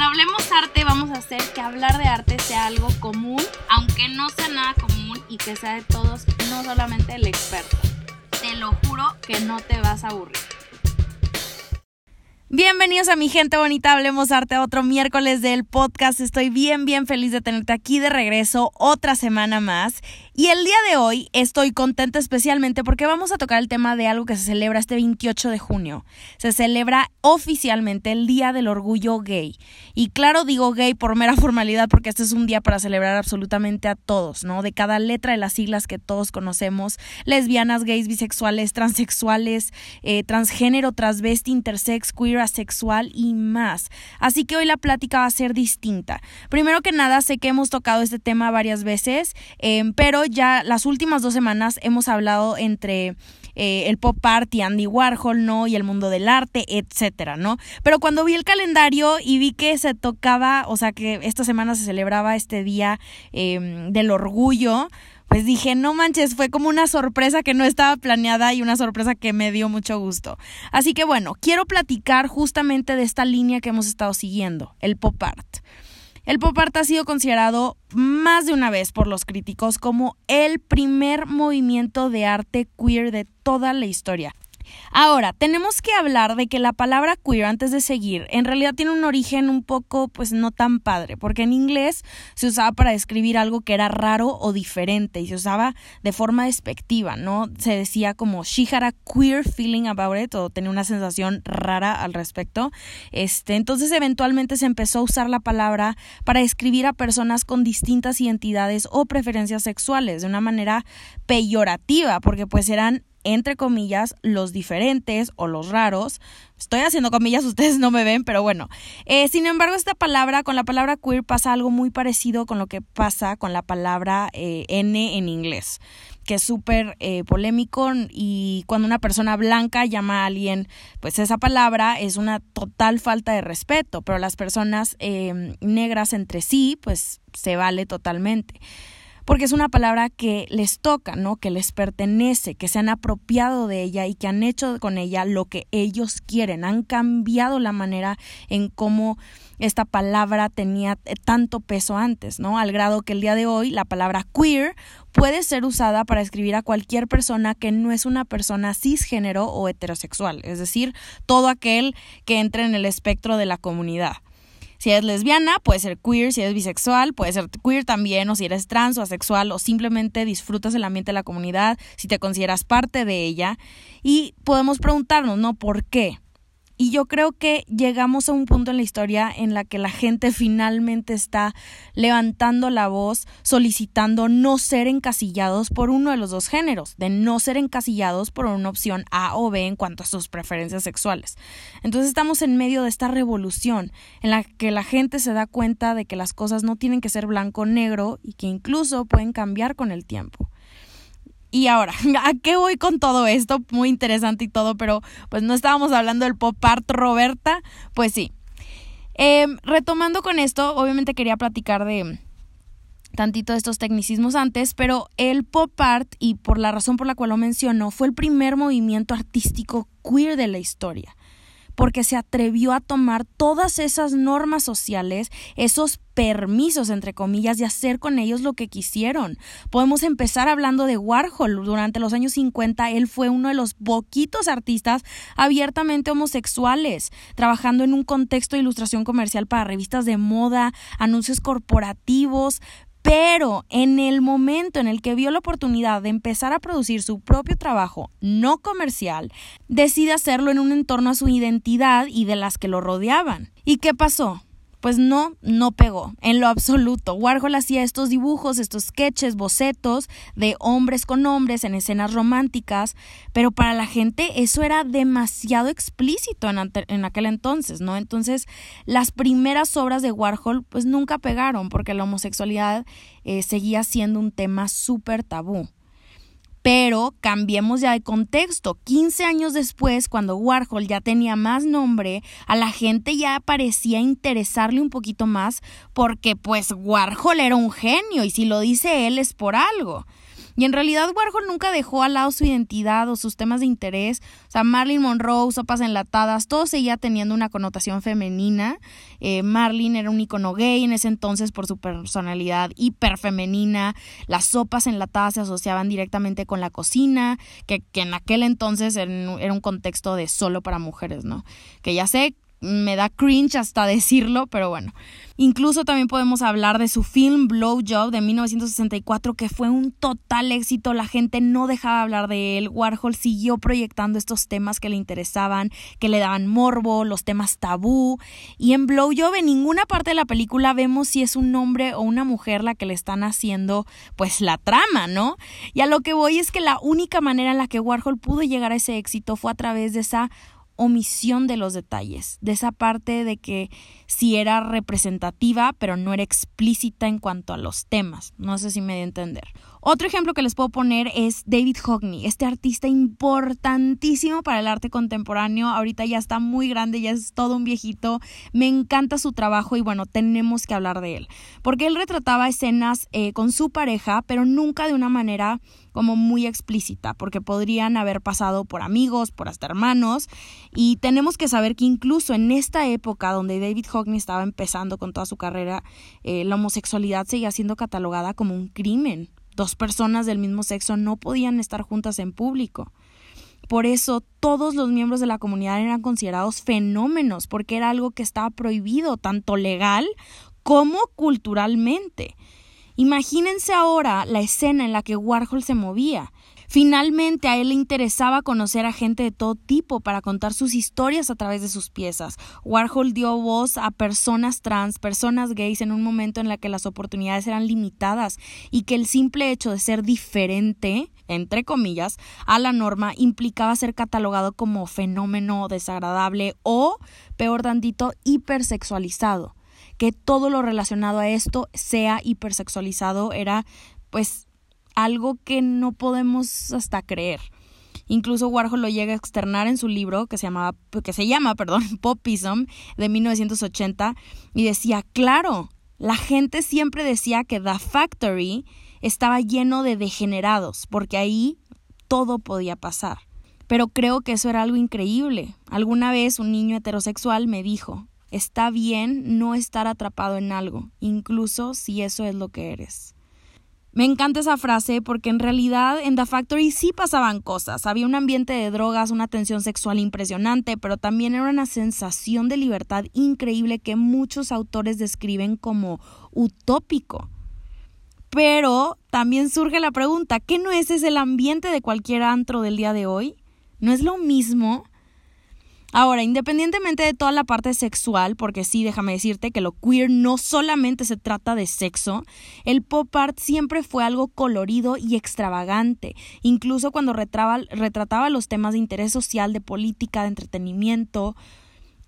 en Hablemos Arte vamos a hacer que hablar de arte sea algo común, aunque no sea nada común y que sea de todos, no solamente el experto. Te lo juro que no te vas a aburrir. Bienvenidos a mi gente bonita, hablemos arte otro miércoles del podcast. Estoy bien, bien feliz de tenerte aquí de regreso otra semana más. Y el día de hoy estoy contenta especialmente porque vamos a tocar el tema de algo que se celebra este 28 de junio. Se celebra oficialmente el Día del Orgullo Gay. Y claro, digo gay por mera formalidad porque este es un día para celebrar absolutamente a todos, ¿no? De cada letra de las siglas que todos conocemos, lesbianas, gays, bisexuales, transexuales, eh, transgénero, transvesti, intersex, queer, asexual y más. Así que hoy la plática va a ser distinta. Primero que nada, sé que hemos tocado este tema varias veces, em, pero ya las últimas dos semanas hemos hablado entre eh, el pop art y Andy Warhol, ¿no? Y el mundo del arte, etcétera, ¿no? Pero cuando vi el calendario y vi que se tocaba, o sea, que esta semana se celebraba este día em, del orgullo, pues dije, no manches, fue como una sorpresa que no estaba planeada y una sorpresa que me dio mucho gusto. Así que bueno, quiero platicar justamente de esta línea que hemos estado siguiendo, el pop art. El pop art ha sido considerado más de una vez por los críticos como el primer movimiento de arte queer de toda la historia. Ahora, tenemos que hablar de que la palabra queer antes de seguir en realidad tiene un origen un poco pues no tan padre, porque en inglés se usaba para describir algo que era raro o diferente y se usaba de forma despectiva, ¿no? Se decía como she had a queer feeling about it o tenía una sensación rara al respecto. Este, entonces eventualmente se empezó a usar la palabra para describir a personas con distintas identidades o preferencias sexuales de una manera peyorativa, porque pues eran entre comillas, los diferentes o los raros. Estoy haciendo comillas, ustedes no me ven, pero bueno. Eh, sin embargo, esta palabra, con la palabra queer pasa algo muy parecido con lo que pasa con la palabra eh, N en inglés, que es súper eh, polémico y cuando una persona blanca llama a alguien, pues esa palabra es una total falta de respeto, pero las personas negras entre sí, pues se vale totalmente porque es una palabra que les toca, ¿no? Que les pertenece, que se han apropiado de ella y que han hecho con ella lo que ellos quieren, han cambiado la manera en cómo esta palabra tenía tanto peso antes, ¿no? Al grado que el día de hoy la palabra queer puede ser usada para escribir a cualquier persona que no es una persona cisgénero o heterosexual, es decir, todo aquel que entre en el espectro de la comunidad. Si eres lesbiana, puede ser queer, si eres bisexual, puede ser queer también, o si eres trans o asexual, o simplemente disfrutas el ambiente de la comunidad, si te consideras parte de ella. Y podemos preguntarnos, ¿no? ¿Por qué? Y yo creo que llegamos a un punto en la historia en la que la gente finalmente está levantando la voz, solicitando no ser encasillados por uno de los dos géneros, de no ser encasillados por una opción A o B en cuanto a sus preferencias sexuales. Entonces estamos en medio de esta revolución en la que la gente se da cuenta de que las cosas no tienen que ser blanco o negro y que incluso pueden cambiar con el tiempo. Y ahora, ¿a qué voy con todo esto? Muy interesante y todo, pero pues no estábamos hablando del pop art, Roberta. Pues sí. Em, retomando con esto, obviamente quería platicar de tantito de estos tecnicismos antes, pero el pop art, y por la razón por la cual lo menciono, fue el primer movimiento artístico queer de la historia porque se atrevió a tomar todas esas normas sociales, esos permisos, entre comillas, y hacer con ellos lo que quisieron. Podemos empezar hablando de Warhol. Durante los años 50, él fue uno de los poquitos artistas abiertamente homosexuales, trabajando en un contexto de ilustración comercial para revistas de moda, anuncios corporativos, pero en el momento en el que vio la oportunidad de empezar a producir su propio trabajo no comercial, decide hacerlo en un entorno a su identidad y de las que lo rodeaban. ¿Y qué pasó? Pues no, no pegó, en lo absoluto. Warhol hacía estos dibujos, estos sketches, bocetos de hombres con hombres en escenas románticas, pero para la gente eso era demasiado explícito en, aquel entonces, ¿no? Entonces, las primeras obras de Warhol pues nunca pegaron porque la homosexualidad eh, seguía siendo un tema súper tabú. Pero cambiemos ya de contexto. 15 años después, cuando Warhol ya tenía más nombre, a la gente ya parecía interesarle un poquito más porque pues Warhol era un genio y si lo dice él es por algo. Y en realidad Warhol nunca dejó al lado su identidad o sus temas de interés. O sea, Marilyn Monroe, sopas enlatadas, todo seguía teniendo una connotación femenina. Eh, Marlene era un icono gay en ese entonces por su personalidad hiperfemenina. Las sopas enlatadas se asociaban directamente con la cocina, que, que en aquel entonces era un contexto de solo para mujeres, ¿no? Que ya sé, me da cringe hasta decirlo, pero bueno. Incluso también podemos hablar de su film Blow Job de 1964, que fue un total éxito. La gente no dejaba hablar de él. Warhol siguió proyectando estos temas que le interesaban, que le daban morbo, los temas tabú. Y en Blow Job, en ninguna parte de la película vemos si es un hombre o una mujer la que le están haciendo, pues, la trama, ¿no? Y a lo que voy es que la única manera en la que Warhol pudo llegar a ese éxito fue a través de esa omisión de los detalles, de esa parte de que sí era representativa, pero no era explícita en cuanto a los temas. No sé si me di a entender. Otro ejemplo que les puedo poner es David Hockney, este artista importantísimo para el arte contemporáneo. Ahorita ya está muy grande, ya es todo un viejito. Me encanta su trabajo y bueno, tenemos que hablar de él. Porque él retrataba escenas eh, con su pareja, pero nunca de una manera como muy explícita, porque podrían haber pasado por amigos, por hasta hermanos. Y tenemos que saber que incluso en esta época donde David Hockney estaba empezando con toda su carrera, eh, la homosexualidad seguía siendo catalogada como un crimen. Dos personas del mismo sexo no podían estar juntas en público. Por eso todos los miembros de la comunidad eran considerados fenómenos, porque era algo que estaba prohibido, tanto legal como culturalmente. Imagínense ahora la escena en la que Warhol se movía. Finalmente a él le interesaba conocer a gente de todo tipo para contar sus historias a través de sus piezas. Warhol dio voz a personas trans, personas gays en un momento en la que las oportunidades eran limitadas y que el simple hecho de ser diferente, entre comillas, a la norma implicaba ser catalogado como fenómeno desagradable o, peor tantito, hipersexualizado que todo lo relacionado a esto sea hipersexualizado era pues algo que no podemos hasta creer. Incluso Warhol lo llega a externar en su libro que se, llamaba, que se llama perdón, Popism de 1980 y decía, claro, la gente siempre decía que The Factory estaba lleno de degenerados porque ahí todo podía pasar. Pero creo que eso era algo increíble. Alguna vez un niño heterosexual me dijo, está bien no estar atrapado en algo, incluso si eso es lo que eres. Me encanta esa frase porque en realidad en The Factory sí pasaban cosas. Había un ambiente de drogas, una tensión sexual impresionante, pero también era una sensación de libertad increíble que muchos autores describen como utópico. Pero también surge la pregunta, ¿qué no es ese el ambiente de cualquier antro del día de hoy? ¿No es lo mismo? Ahora, independientemente de toda la parte sexual, porque sí, déjame decirte que lo queer no solamente se trata de sexo, el pop art siempre fue algo colorido y extravagante, incluso cuando retrataba los temas de interés social, de política, de entretenimiento.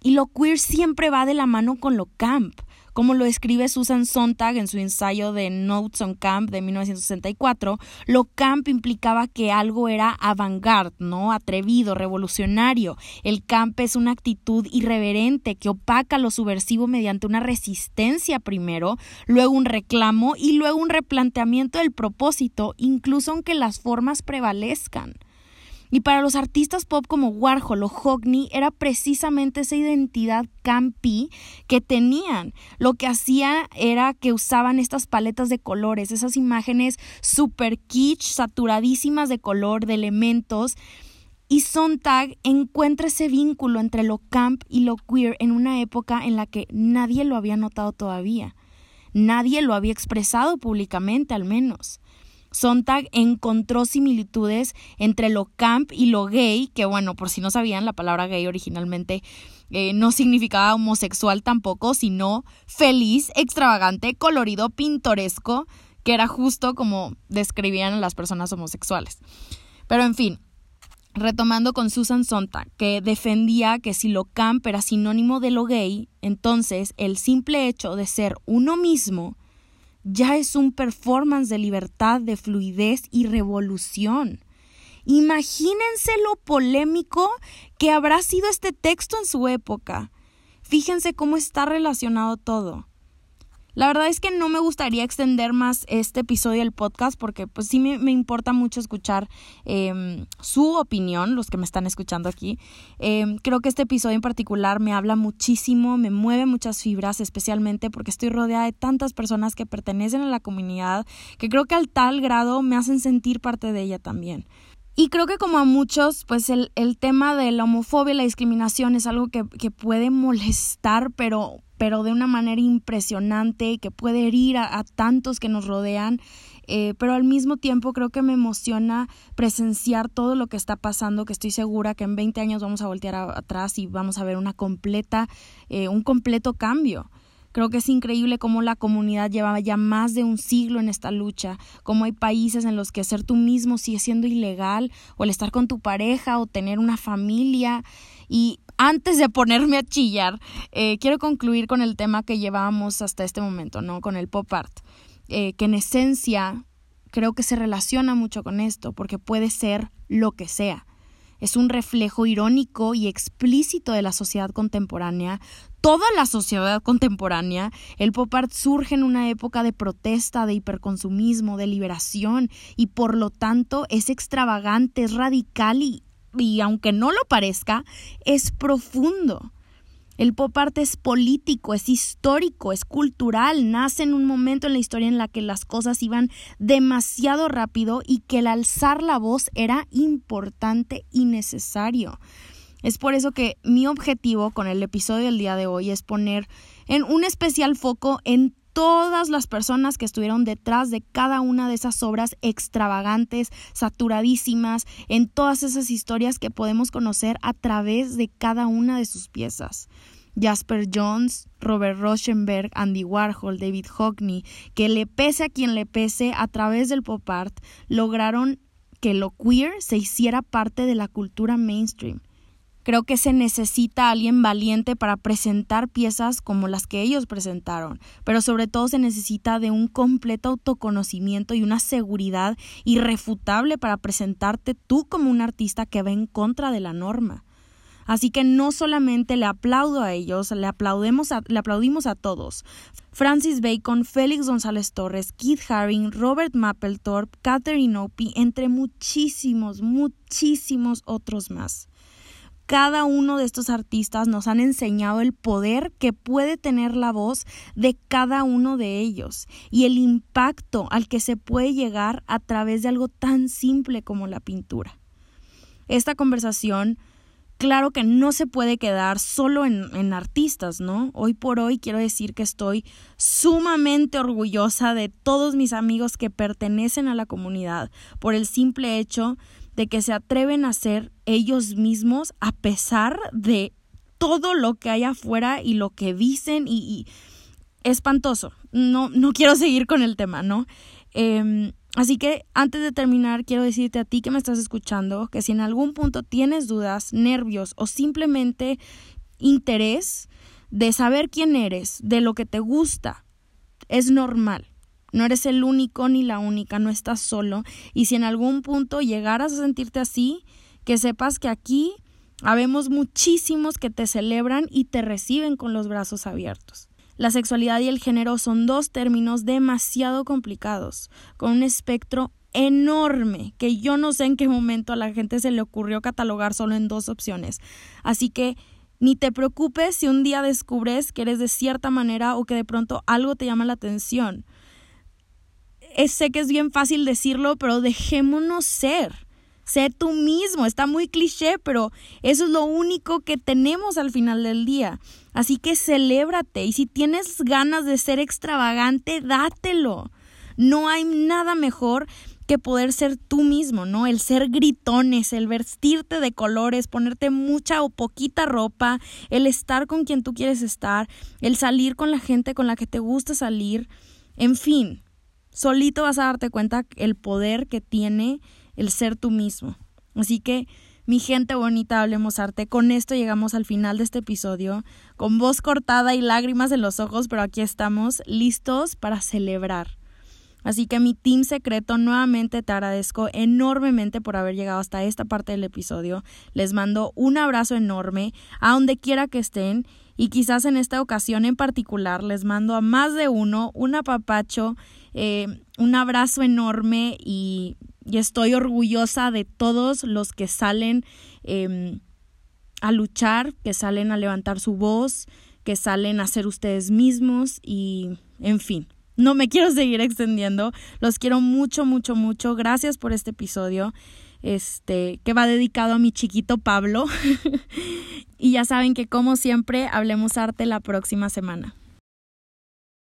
Y lo queer siempre va de la mano con lo camp como lo escribe Susan Sontag en su ensayo de Notes on Camp de 1964, lo camp implicaba que algo era avant-garde, ¿no? Atrevido, revolucionario. El camp es una actitud irreverente que opaca lo subversivo mediante una resistencia primero, luego un reclamo y luego un replanteamiento del propósito, incluso aunque las formas prevalezcan. Y para los artistas pop como Warhol o Hockney era precisamente esa identidad campi que tenían. Lo que hacía era que usaban estas paletas de colores, esas imágenes super kitsch, saturadísimas de color, de elementos. Y Sontag encuentra ese vínculo entre lo camp y lo queer en una época en la que nadie lo había notado todavía. Nadie lo había expresado públicamente, al menos. Sontag encontró similitudes entre lo camp y lo gay, que bueno, por si no sabían, la palabra gay originalmente eh, no significaba homosexual tampoco, sino feliz, extravagante, colorido, pintoresco, que era justo como describían a las personas homosexuales. Pero en fin, retomando con Susan Sontag, que defendía que si lo camp era sinónimo de lo gay, entonces el simple hecho de ser uno mismo ya es un performance de libertad, de fluidez y revolución. Imagínense lo polémico que habrá sido este texto en su época. Fíjense cómo está relacionado todo. La verdad es que no me gustaría extender más este episodio del podcast porque pues sí me, importa mucho escuchar em, su opinión, los que me están escuchando aquí. Em, creo que este episodio en particular me habla muchísimo, me mueve muchas fibras, especialmente porque estoy rodeada de tantas personas que pertenecen a la comunidad que creo que al tal grado me hacen sentir parte de ella también. Y creo que como a muchos, pues el, el tema de la homofobia y la discriminación es algo que, que puede molestar, pero pero de una manera impresionante que puede herir a, tantos que nos rodean, eh, pero al mismo tiempo creo que me emociona presenciar todo lo que está pasando, que estoy segura que en 20 años vamos a voltear atrás y vamos a ver una completa, eh, un completo cambio. Creo que es increíble cómo la comunidad lleva ya más de un siglo en esta lucha, cómo hay países en los que ser tú mismo sigue siendo ilegal, o el estar con tu pareja, o tener una familia. Y antes de ponerme a chillar, eh, quiero concluir con el tema que llevábamos hasta este momento, ¿no? Con el pop art, eh, que en esencia creo que se relaciona mucho con esto, porque puede ser lo que sea. Es un reflejo irónico y explícito de la sociedad contemporánea, toda la sociedad contemporánea. El pop art surge en una época de protesta, de hiperconsumismo, de liberación, y por lo tanto es extravagante, es radical y y aunque no lo parezca, es profundo. El pop art es político, es histórico, es cultural, nace en un momento en la historia en la que las cosas iban demasiado rápido y que el alzar la voz era importante y necesario. Es por eso que mi objetivo con el episodio del día de hoy es poner en un especial foco en todas las personas que estuvieron detrás de cada una de esas obras extravagantes, saturadísimas, en todas esas historias que podemos conocer a través de cada una de sus piezas. Jasper Jones, Robert Rauschenberg, Andy Warhol, David Hockney, que le pese a quien le pese, a través del pop art, lograron que lo queer se hiciera parte de la cultura mainstream. Creo que se necesita alguien valiente para presentar piezas como las que ellos presentaron, pero sobre todo se necesita de un completo autoconocimiento y una seguridad irrefutable para presentarte tú como un artista que va en contra de la norma. Así que no solamente le aplaudo a ellos, le, aplaudemos le aplaudimos a todos. Francis Bacon, Félix González Torres, Keith Haring, Robert Mapplethorpe, Catherine Opie, entre muchísimos, muchísimos otros más cada uno de estos artistas nos han enseñado el poder que puede tener la voz de cada uno de ellos y el impacto al que se puede llegar a través de algo tan simple como la pintura. Esta conversación claro que no se puede quedar solo en, en, artistas, ¿no? Hoy por hoy quiero decir que estoy sumamente orgullosa de todos mis amigos que pertenecen a la comunidad por el simple hecho de que se atreven a ser ellos mismos a pesar de todo lo que hay afuera y lo que dicen y, espantoso. No, no quiero seguir con el tema, ¿no? Em, así que antes de terminar, quiero decirte a ti que me estás escuchando que si en algún punto tienes dudas, nervios o simplemente interés de saber quién eres, de lo que te gusta, es normal. No eres el único ni la única, no estás solo. Y si en algún punto llegaras a sentirte así, que sepas que aquí habemos muchísimos que te celebran y te reciben con los brazos abiertos. La sexualidad y el género son dos términos demasiado complicados, con un espectro enorme que yo no sé en qué momento a la gente se le ocurrió catalogar solo en dos opciones. Así que ni te preocupes si un día descubres que eres de cierta manera o que de pronto algo te llama la atención sé que es bien fácil decirlo, pero dejémonos ser. Sé tú mismo, está muy cliché, pero eso es lo único que tenemos al final del día. Así que celébrate y si tienes ganas de ser extravagante, dátelo. No hay nada mejor que poder ser tú mismo, ¿no? El ser gritones, el vestirte de colores, ponerte mucha o poquita ropa, el estar con quien tú quieres estar, el salir con la gente con la que te gusta salir, en fin, solito vas a darte cuenta el poder que tiene el ser tú mismo. Así que, mi gente bonita, hablemos arte. Con esto llegamos al final de este episodio, con voz cortada y lágrimas en los ojos, pero aquí estamos listos para celebrar. Así que mi team secreto nuevamente te agradezco enormemente por haber llegado hasta esta parte del episodio. Les mando un abrazo enorme a donde quiera que estén y quizás en esta ocasión en particular les mando a más de uno un apapacho, eh, un abrazo enorme y, estoy orgullosa de todos los que salen em, a luchar, que salen a levantar su voz, que salen a ser ustedes mismos y en fin. No me quiero seguir extendiendo. Los quiero mucho, mucho, mucho. Gracias por este episodio. Este, que va dedicado a mi chiquito Pablo. y ya saben que como siempre, hablemos arte la próxima semana.